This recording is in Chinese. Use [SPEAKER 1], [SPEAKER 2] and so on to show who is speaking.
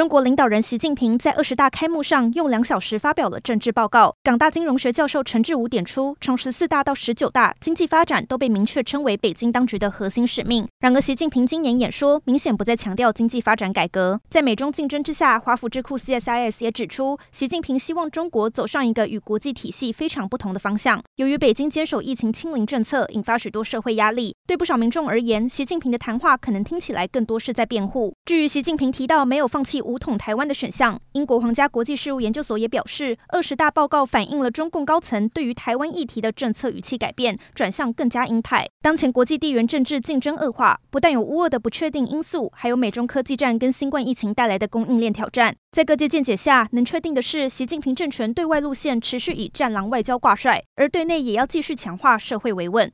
[SPEAKER 1] 中国领导人习近平在二十大开幕上用两小时发表了政治报告。港大金融学教授陈志武点出，从十四大到十九大，经济发展都被明确称为北京当局的核心使命。然而，习近平今年演说明显不再强调经济发展改革。在美中竞争之下，华府智库 CSIS 也指出，习近平希望中国走上一个与国际体系非常不同的方向。由于北京坚守疫情清零政策，引发许多社会压力，对不少民众而言，习近平的谈话可能听起来更多是在辩护。至于习近平提到没有放弃。武统台湾的选项，英国皇家国际事务研究所也表示，二十大报告反映了中共高层对于台湾议题的政策语气改变，转向更加鹰派。当前国际地缘政治竞争恶化，不但有乌俄的不确定因素，还有美中科技战跟新冠疫情带来的供应链挑战。在各界见解下，能确定的是，习近平政权对外路线持续以战狼外交挂帅，而对内也要继续强化社会维稳。